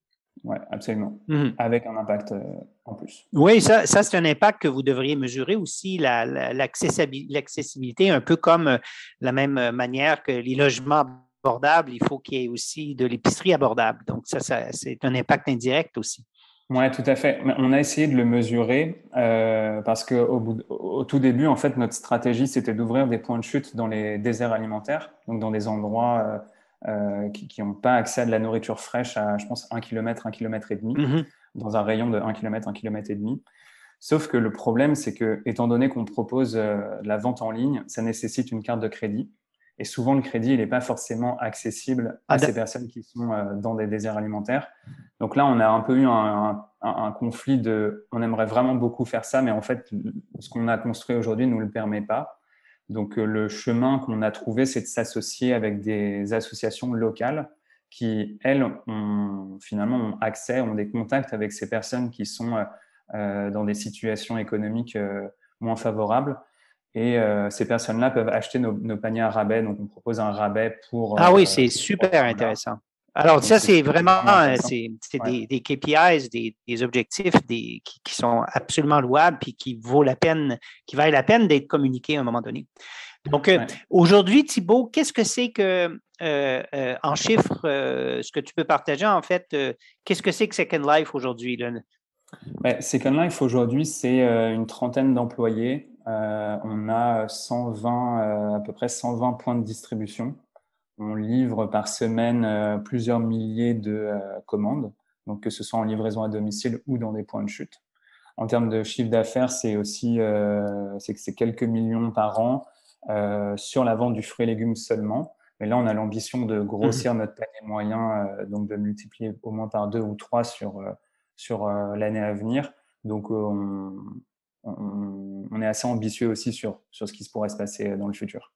Oui, absolument. Mhm. Avec un impact euh, en plus. Oui, ça, ça c'est un impact que vous devriez mesurer aussi, l'accessibilité, un peu comme la même manière que les logements abordables, il faut qu'il y ait aussi de l'épicerie abordable. Donc, ça c'est un impact indirect aussi. Oui, tout à fait. On a essayé de le mesurer euh, parce qu'au au tout début, en fait, notre stratégie, c'était d'ouvrir des points de chute dans les déserts alimentaires, donc dans des endroits euh, euh, qui n'ont pas accès à de la nourriture fraîche à, je pense, 1 km, 1 km et demi, mm-hmm. dans un rayon de 1 km, 1 km et demi. Sauf que le problème, c'est que, étant donné qu'on propose la vente en ligne, ça nécessite une carte de crédit. Et souvent, le crédit, il n'est pas forcément accessible à ah, ces personnes qui sont euh, dans des déserts alimentaires. Donc là, on a un peu eu un, un, conflit de, on aimerait vraiment beaucoup faire ça, mais en fait, ce qu'on a construit aujourd'hui ne nous le permet pas. Donc euh, le chemin qu'on a trouvé, c'est de s'associer avec des associations locales qui, elles, ont, finalement ont accès, ont des contacts avec ces personnes qui sont euh, dans des situations économiques moins favorables et euh, ces personnes-là peuvent acheter nos, paniers à rabais. Donc, on propose un rabais pour. Ah oui, euh, c'est super intéressant. Alors, ça, c'est vraiment c'est des, des, KPIs, des, des objectifs des, qui, sont absolument louables et qui vaut la peine, qui valent la peine d'être communiqués à un moment donné. Donc, euh, aujourd'hui, Thibault, qu'est-ce que c'est que, en chiffres, ce que tu peux partager, en fait, qu'est-ce que c'est que Second Life aujourd'hui? Second Life aujourd'hui, c'est une trentaine d'employés euh, on a 120, euh, à peu près 120 points de distribution. On livre par semaine euh, plusieurs milliers de commandes, donc que ce soit en livraison à domicile ou dans des points de chute. En termes de chiffre d'affaires, c'est aussi c'est quelques millions par an sur la vente du fruit et légumes seulement. Mais là, on a l'ambition de grossir mmh. notre panier moyen, donc de multiplier au moins par deux ou trois sur, sur l'année à venir. Donc, on, on, est assez ambitieux aussi sur, sur ce qui se pourrait se passer dans le futur.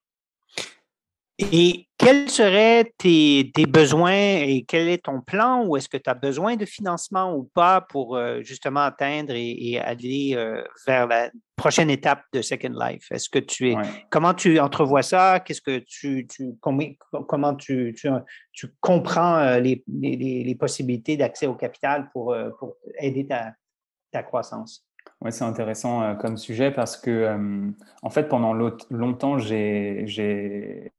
Et quels seraient tes, besoins et quel est ton plan ou est-ce que tu as besoin de financement ou pas pour euh, justement atteindre et, aller euh, vers la prochaine étape de Second Life? Est-ce que tu es comment tu entrevois ça? Qu'est-ce que tu, comment tu, tu, comprends euh, les, possibilités d'accès au capital pour, pour aider ta, ta croissance? Oui, c'est intéressant euh, comme sujet parce que, euh, en fait, pendant longtemps, j'ai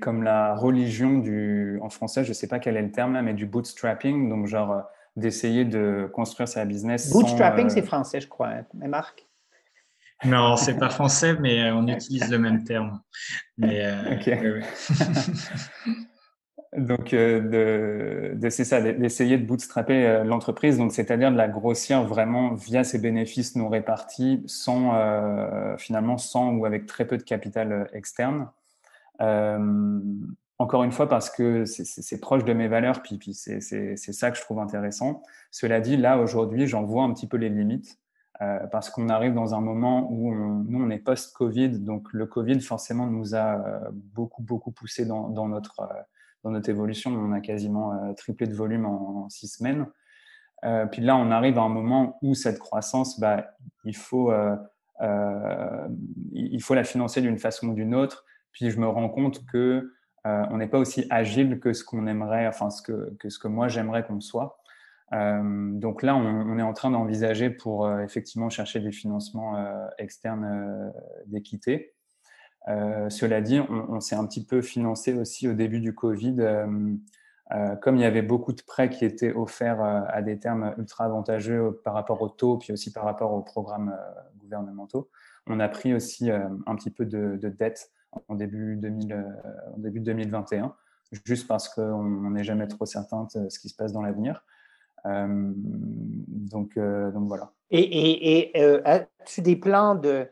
comme la religion du, en français, je ne sais pas quel est le terme là, mais du bootstrapping, donc genre euh, d'essayer de construire sa business. Bootstrapping, c'est français, je crois, hein, mais Marc? Non, c'est pas français, mais on utilise le même terme. Mais, Donc, euh, de, c'est ça, d'essayer de bootstrapper euh, l'entreprise, donc c'est-à-dire de la grossir vraiment via ses bénéfices non répartis, sans euh, finalement sans ou avec très peu de capital externe. encore une fois, parce que c'est proche de mes valeurs, puis, puis c'est ça que je trouve intéressant. Cela dit, là aujourd'hui, j'en vois un petit peu les limites. parce qu'on arrive dans un moment où on, nous, on est post-Covid, donc le Covid forcément nous a beaucoup, beaucoup poussé dans, dans notre dans notre évolution, on a quasiment euh, triplé de volume en, six semaines. Euh, puis là, on arrive à un moment où cette croissance, bah, il, faut, euh, il faut la financer d'une façon ou d'une autre. Puis je me rends compte que on n'est pas aussi agile que ce qu'on aimerait, enfin ce que, que ce que moi j'aimerais qu'on soit. donc là, on, est en train d'envisager pour effectivement chercher des financements externes d'équité. Euh, cela dit, on, s'est un petit peu financé aussi au début du Covid. Euh, euh, comme il y avait beaucoup de prêts qui étaient offerts à des termes ultra avantageux par rapport au taux, puis aussi par rapport aux programmes gouvernementaux, on a pris aussi un petit peu de, dette en début, 2000, en début 2021, juste parce qu'on n'est jamais trop certain de ce qui se passe dans l'avenir. Donc, donc voilà. Et, et as-tu des plans de,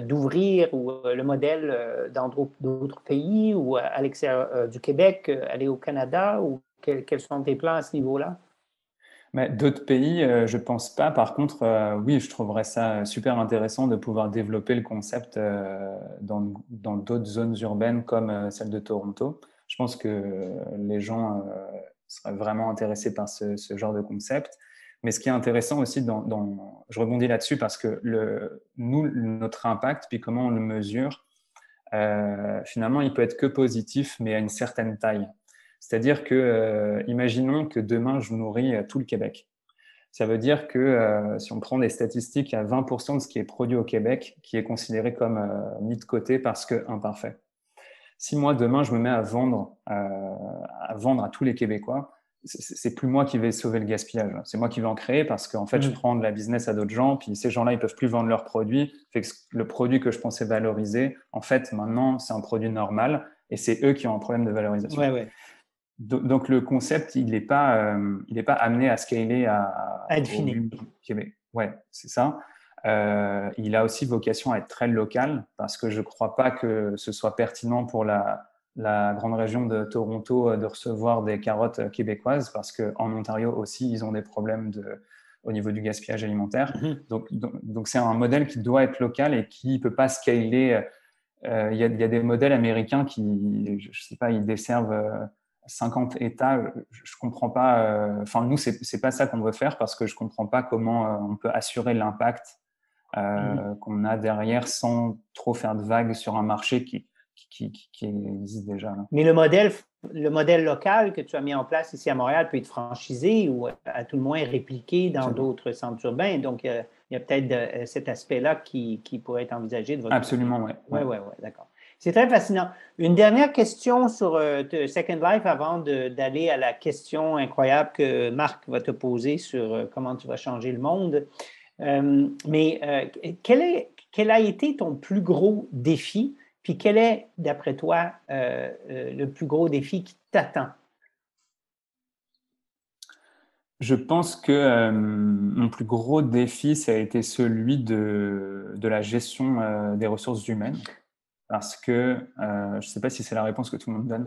d'ouvrir euh, le modèle euh, dans d'autres pays ou à l'extérieur euh, du Québec, aller au Canada ou quels, sont tes plans à ce niveau-là? D'autres pays, je ne pense pas. Par contre, oui, je trouverais ça super intéressant de pouvoir développer le concept dans d'autres zones urbaines comme celle de Toronto. Je pense que les gens seraient vraiment intéressés par ce, genre de concept. Mais ce qui est intéressant aussi, dans, je rebondis là-dessus parce que nous, notre impact, puis comment on le mesure, euh, finalement, il peut être que positif, mais à une certaine taille. C'est-à-dire que, euh, imaginons que demain, je nourris euh, tout le Québec. Ça veut dire que si on prend des statistiques, il y a 20% de ce qui est produit au Québec qui est considéré comme mis de côté parce que imparfait. Si moi, demain, je me mets à vendre, à vendre à tous les Québécois, c'est plus moi qui vais sauver le gaspillage. C'est moi qui vais en créer parce qu'en fait, je mm. prends de la business à d'autres gens, puis ces gens-là, ils peuvent plus vendre leurs produits. Fait que le produit que je pensais valoriser, en fait, maintenant, c'est un produit normal et c'est eux qui ont un problème de valorisation. Donc, le concept, il n'est pas, euh, il pas amené à scaler à, à être fini. Ouais, c'est ça. Il a aussi vocation à être très local parce que je ne crois pas que ce soit pertinent pour la, la grande région de Toronto de recevoir des carottes québécoises parce qu'en Ontario aussi, ils ont des problèmes de, au niveau du gaspillage alimentaire. Mhm. Donc, donc, c'est un modèle qui doit être local et qui ne peut pas scaler. Euh, il y, a, y, a des modèles américains qui, je ne sais pas, ils desservent 50 euh, États. Je ne comprends pas. Euh, enfin, nous, ce n'est pas ça qu'on veut faire parce que je ne comprends pas comment on peut assurer l'impact mhm. qu'on a derrière sans trop faire de vagues sur un marché qui, qui, qui, existe déjà. Mais le modèle, le modèle local que tu as mis en place ici à Montréal peut être franchisé ou à tout le moins répliqué dans d'autres centres urbains. Donc, il y a, peut-être euh, cet aspect-là qui, qui, pourrait être envisagé de votre Absolument, oui. Oui, oui, oui, d'accord. C'est très fascinant. Une dernière question sur euh, Second Life avant d'aller à la question incroyable que Marc va te poser sur euh, comment tu vas changer le monde. Mais quel, est, quel a été ton plus gros défi? Puis quel est, d'après toi, euh, euh, le plus gros défi qui t'attend? Je pense que euh, mon plus gros défi, ça a été celui de la gestion des ressources humaines. Parce que, je ne sais pas si c'est la réponse que tout le monde donne,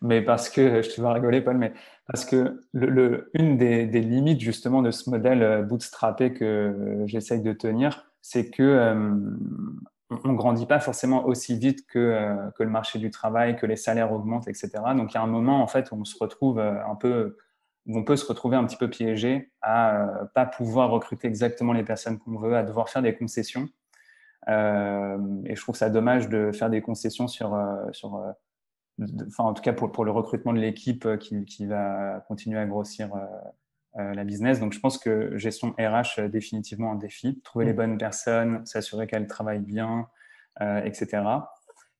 mais parce que, je te vois rigoler, Paul, mais parce que une des, limites justement de ce modèle bootstrappé que j'essaye de tenir, c'est que on ne grandit pas forcément aussi vite euh, que, le marché du travail, que les salaires augmentent, etc. Donc, il y a un moment, en fait, où on se retrouve euh, un peu, où on peut se retrouver un petit peu piégé à ne euh, pas pouvoir recruter exactement les personnes qu'on veut, à devoir faire des concessions. Et je trouve ça dommage de faire des concessions sur, sur enfin, en tout cas pour, pour le recrutement de l'équipe qui, qui, va continuer à grossir euh, la business. Donc, je pense que gestion RH, euh, définitivement un défi. Trouver les mm. bonnes personnes, s'assurer qu'elles travaillent bien, euh, etc.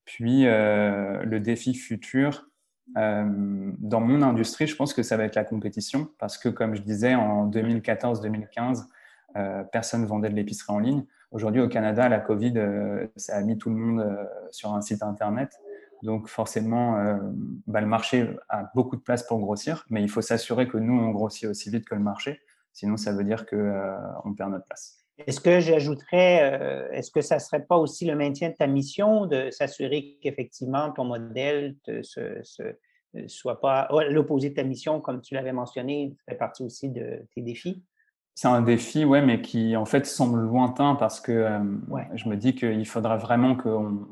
Puis, le défi futur, dans mon industrie, je pense que ça va être la compétition parce que, comme je disais, en 2014-2015, personne vendait de l'épicerie en ligne. Aujourd'hui, au Canada, la Covid, ça a mis tout le monde sur un site Internet. Donc forcément, euh, bah, le marché a beaucoup de place pour grossir, mais il faut s'assurer que nous, on grossit aussi vite que le marché. Sinon, ça veut dire qu'on euh, perd notre place. Est-ce que j'ajouterais, euh, est-ce que ça ne serait pas aussi le maintien de ta mission de s'assurer qu'effectivement ton modèle ne soit pas l'opposé de ta mission, comme tu l'avais mentionné, fait partie aussi de tes défis? C'est un défi, ouais, mais qui en fait semble lointain parce que euh, je me dis qu'il faudra vraiment qu'on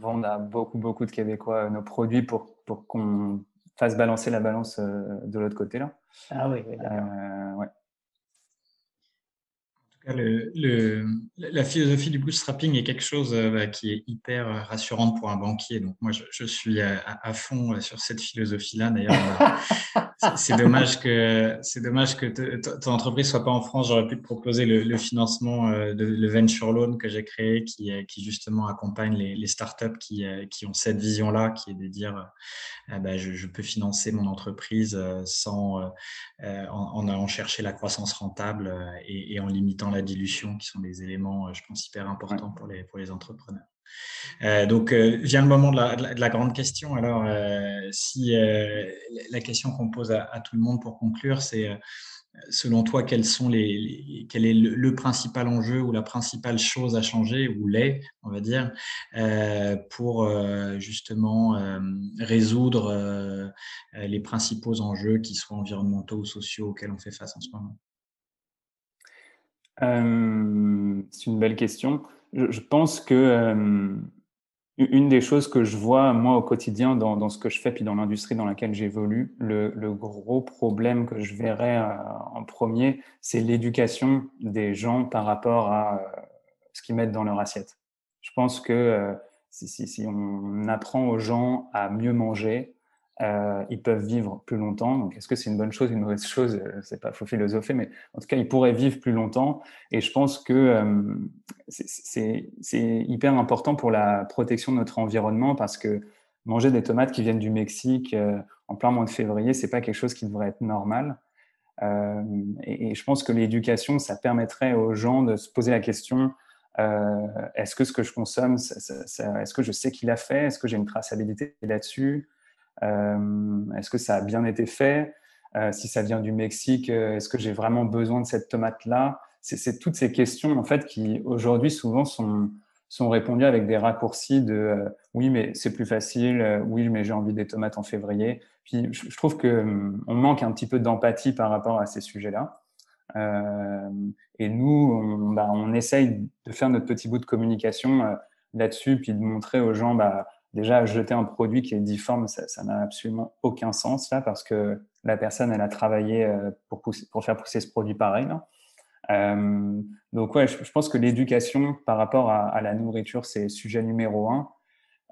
vende à beaucoup, beaucoup de Québécois nos produits pour, pour qu'on fasse balancer la balance euh, de l'autre côté là. Ah oui, oui d'accord. Euh, ouais le, la philosophie du bootstrapping est quelque chose euh, bah, qui est hyper euh, rassurante pour un banquier. Donc moi, je, suis à, fond euh, sur cette philosophie-là. D'ailleurs, c'est dommage que c'est dommage que ton entreprise soit pas en France. J'aurais pu te proposer le, financement de le venture loan que j'ai créé, qui, qui justement accompagne les, les startups qui, qui ont cette vision-là, qui est de dire bah, je, peux financer mon entreprise sans en, allant chercher la croissance rentable et, et en limitant la dilution, qui sont des éléments, euh, je pense, hyper importants pour, les, pour les entrepreneurs. Euh, donc, euh, vient le moment de la, grande question. Alors, si la question qu'on pose à, tout le monde pour conclure, c'est selon toi, quels sont les, quel est le, principal enjeu ou la principale chose à changer, ou les, on va dire, pour justement résoudre les principaux enjeux, qui soient environnementaux ou sociaux, auxquels on fait face en ce moment? Euh, c'est une belle question. Je, pense que euh, une des choses que je vois moi au quotidien dans, ce que je fais puis dans l'industrie dans laquelle j'évolue, le, gros problème que je verrais euh, en premier, c'est l'éducation des gens par rapport à ce qu'ils mettent dans leur assiette. Je pense que si, si, on apprend aux gens à mieux manger, euh, ils peuvent vivre plus longtemps. Donc, est-ce que c'est une bonne chose, une mauvaise chose? Euh, C'est pas faut philosopher, mais en tout cas, ils pourraient vivre plus longtemps. Et je pense que euh, c'est hyper important pour la protection de notre environnement parce que manger des tomates qui viennent du Mexique en plein mois de février, c'est pas quelque chose qui devrait être normal. Et, et, je pense que l'éducation, ça permettrait aux gens de se poser la question est-ce que ce que je consomme, est-ce que je sais qui l'a fait? Est-ce que j'ai une traçabilité là-dessus? Est-ce que ça a bien été fait? Euh, Si ça vient du Mexique, euh, est-ce que j'ai vraiment besoin de cette tomate-là? C'est toutes ces questions en fait qui aujourd'hui souvent sont sont répondues avec des raccourcis de oui mais c'est plus facile, oui mais j'ai envie des tomates en février. Puis je, trouve que hum, on manque un petit peu d'empathie par rapport à ces sujets-là. et nous, on, bah, on, essaye de faire notre petit bout de communication là-dessus, puis de montrer aux gens, bah, déjà, jeter un produit qui est difforme, ça n'a absolument aucun sens là, parce que la personne, elle a travaillé euh, pour, pousser, pour faire pousser ce produit pareil. Euh, donc, ouais, je, pense que l'éducation par rapport à, la nourriture, c'est sujet numéro un.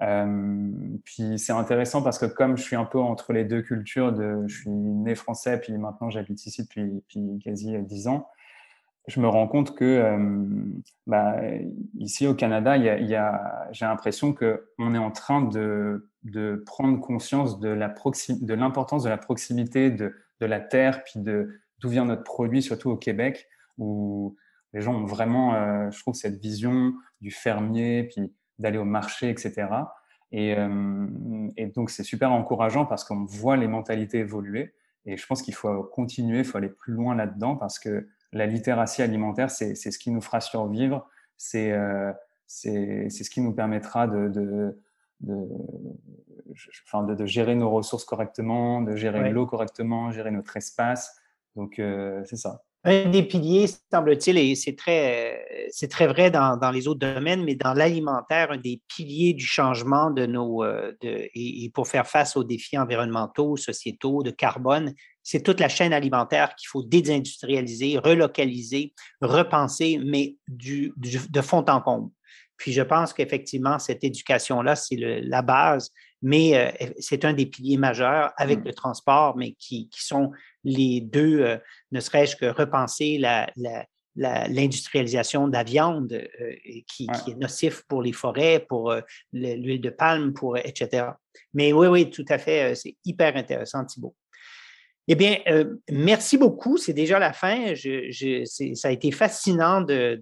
Euh, puis c'est intéressant parce que comme je suis un peu entre les deux cultures, de, je suis né français, puis maintenant j'habite ici depuis, depuis quasi dix ans, je me rends compte que euh, bah, ici au Canada, j'ai l'impression qu'on est en train de, prendre conscience de, l'importance de la proximité de, de la terre, puis de d'où vient notre produit, surtout au Québec, où les gens ont vraiment, euh, je trouve, cette vision du fermier, puis d'aller au marché, etc. Et, euh, et donc, c'est super encourageant parce qu'on voit les mentalités évoluer. Et je pense qu'il faut continuer, il faut aller plus loin là-dedans parce que la littératie alimentaire, c'est ce qui nous fera survivre, c'est euh, ce qui nous permettra de, de, de, gérer nos ressources correctement, de gérer l'eau correctement, gérer notre espace. Donc, euh, c'est ça. Un des piliers, semble-t-il, et c'est très, c'est très vrai dans, dans, les autres domaines, mais dans l'alimentaire, un des piliers du changement de nos, euh, et, pour faire face aux défis environnementaux, sociétaux, de carbone, c'est toute la chaîne alimentaire qu'il faut désindustrialiser, relocaliser, repenser, mais du, de fond en comble. Puis je pense qu'effectivement, cette éducation-là, c'est la base, mais euh, c'est un des piliers majeurs avec mmh. le transport, mais qui, qui sont les deux, euh, ne serait-ce que repenser la, l'industrialisation de la viande euh, qui, qui, est nocif pour les forêts, pour l'huile de palme, pour etc. Mais oui, oui, tout à fait, c'est hyper intéressant, Thibault. Eh bien, euh, merci beaucoup. C'est déjà la fin. Ça a été fascinant de,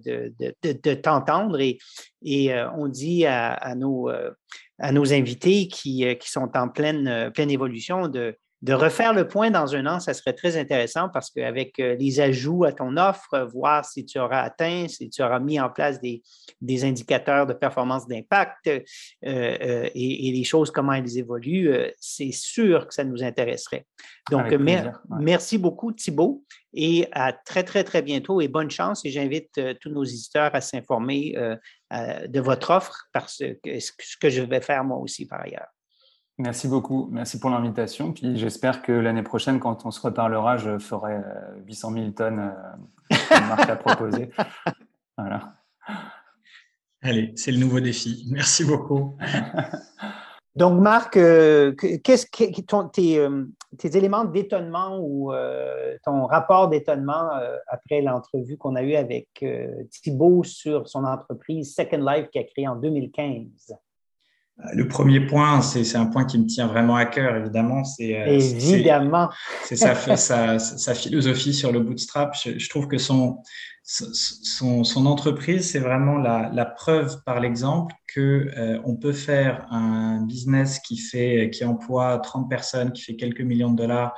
t'entendre et, euh, on dit à, nos, euh, à nos invités qui, sont en pleine évolution de, de refaire le point dans un an, ça serait très intéressant parce qu'avec euh, les ajouts à ton offre, voir si tu auras atteint, si tu auras mis en place des, des indicateurs de performance d'impact euh, euh, et, les choses, comment elles évoluent, c'est sûr que ça nous intéresserait. Donc, merci beaucoup, Thibault, et à très, très, très bientôt et bonne chance. Et j'invite tous nos visiteurs à s'informer de votre offre parce que ce que je vais faire moi aussi par ailleurs. Merci beaucoup. Merci pour l'invitation. Puis j'espère que l'année prochaine, quand on se reparlera, je ferai 800 euh, 000 tonnes euh, de marque à proposer. Voilà. Allez, c'est le nouveau défi. Merci beaucoup. Donc, Marc, euh, qu'est-ce que tes, tes, éléments d'étonnement ou ton rapport d'étonnement après l'entrevue qu'on a eue avec Thibault sur son entreprise Second Life qu'il a créée en 2015? Le premier point, c'est un point qui me tient vraiment à cœur, évidemment. C'est euh, évidemment. C'est sa, sa, sa, philosophie sur le bootstrap. Je, trouve que son, son, son entreprise, c'est vraiment la, la, preuve par l'exemple que euh, on peut faire un business qui fait, qui emploie 30 personnes, qui fait quelques millions de dollars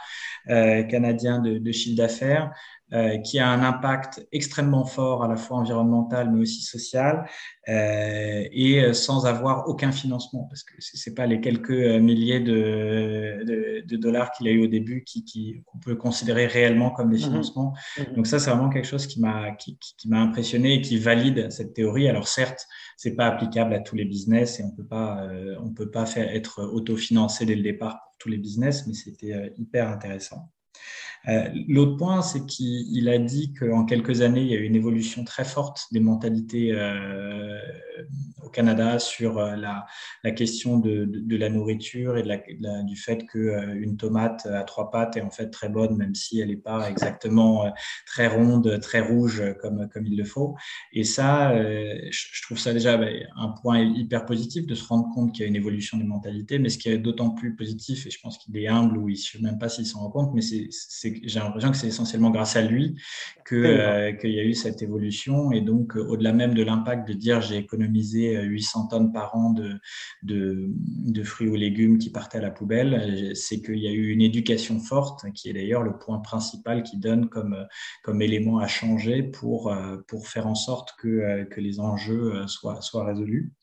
euh, canadiens de, de chiffre d'affaires, euh, qui a un impact extrêmement fort à la fois environnemental mais aussi social euh, et euh, sans avoir aucun financement parce que c'est pas les quelques milliers de, de, de dollars qu'il a eu au début qui qu'on peut considérer réellement comme des mhm. financements. Mhm. Donc ça c'est vraiment quelque chose qui m'a qui, qui m'a impressionné et qui valide cette théorie. Alors certes c'est pas applicable à tous les business et on peut pas on peut pas faire être autofinancé dès le départ pour tous les business mais c'était hyper intéressant. Euh, l'autre point, c'est qu'il a dit qu'en quelques années, il y a eu une évolution très forte des mentalités euh, au Canada sur euh, la, question de, la nourriture et du fait qu'une tomate à trois pattes est en fait très bonne, même si elle n'est pas exactement très ronde, très rouge comme, comme il le faut. Et ça, je trouve ça déjà ben, un point hyper positif de se rendre compte qu'il y a une évolution des mentalités, mais ce qui est d'autant plus positif, et je pense qu'il est humble ou il ne sait même pas s'il s'en rend compte, mais c'est j'ai l'impression que c'est essentiellement grâce à lui que qu'il y a eu cette évolution. Et donc, au-delà même de l'impact de dire j'ai économisé 800 tonnes par an de, de, de fruits ou légumes qui partaient à la poubelle, c'est qu'il y a eu une éducation forte, qui est d'ailleurs le point principal qui donne comme, comme élément à changer pour, pour faire en sorte que, que les enjeux soient, soient résolus.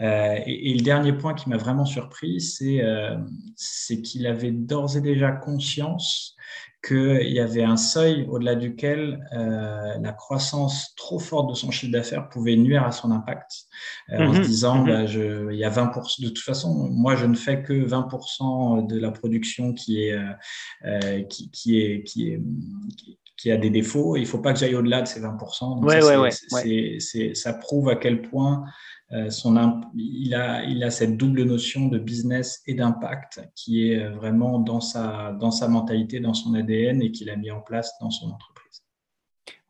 Euh, et, le dernier point qui m'a vraiment surpris, euh, c'est qu'il avait d'ores et déjà conscience qu'il y avait un seuil au-delà duquel euh, la croissance trop forte de son chiffre d'affaires pouvait nuire à son impact, en se mhm. disant, mhm. bah, je, il y a 20%, de toute façon, moi je ne fais que 20% de la production qui est, qui, qui, est, qui est, qui a des défauts, il ne faut pas que j'aille au-delà de ces 20%. Donc ouais, ouais, ça prouve à quel point euh, il, a, cette double notion de business et d'impact qui est euh, vraiment dans sa, dans sa mentalité, dans son ADN et qu'il a mis en place dans son entreprise.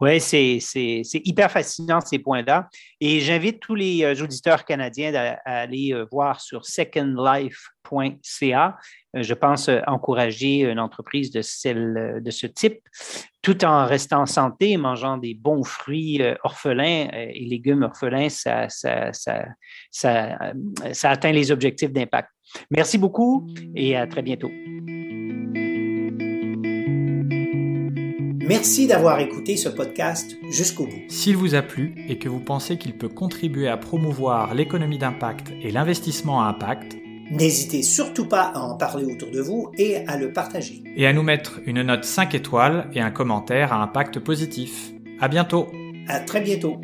Oui, c'est hyper fascinant ces points-là. Et j'invite tous les euh, auditeurs canadiens à, aller voir sur secondlife.ca. Je pense encourager une entreprise de, celle, de ce type tout en restant en santé, mangeant des bons fruits euh, orphelins euh, et légumes orphelins, ça, ça, ça, ça, atteint les objectifs d'impact. Merci beaucoup et à très bientôt. Merci d'avoir écouté ce podcast jusqu'au bout. S'il vous a plu et que vous pensez qu'il peut contribuer à promouvoir l'économie d'impact et l'investissement à impact, N'hésitez surtout pas à en parler autour de vous et à le partager. Et à nous mettre une note 5 étoiles et un commentaire à impact positif. À bientôt. À très bientôt.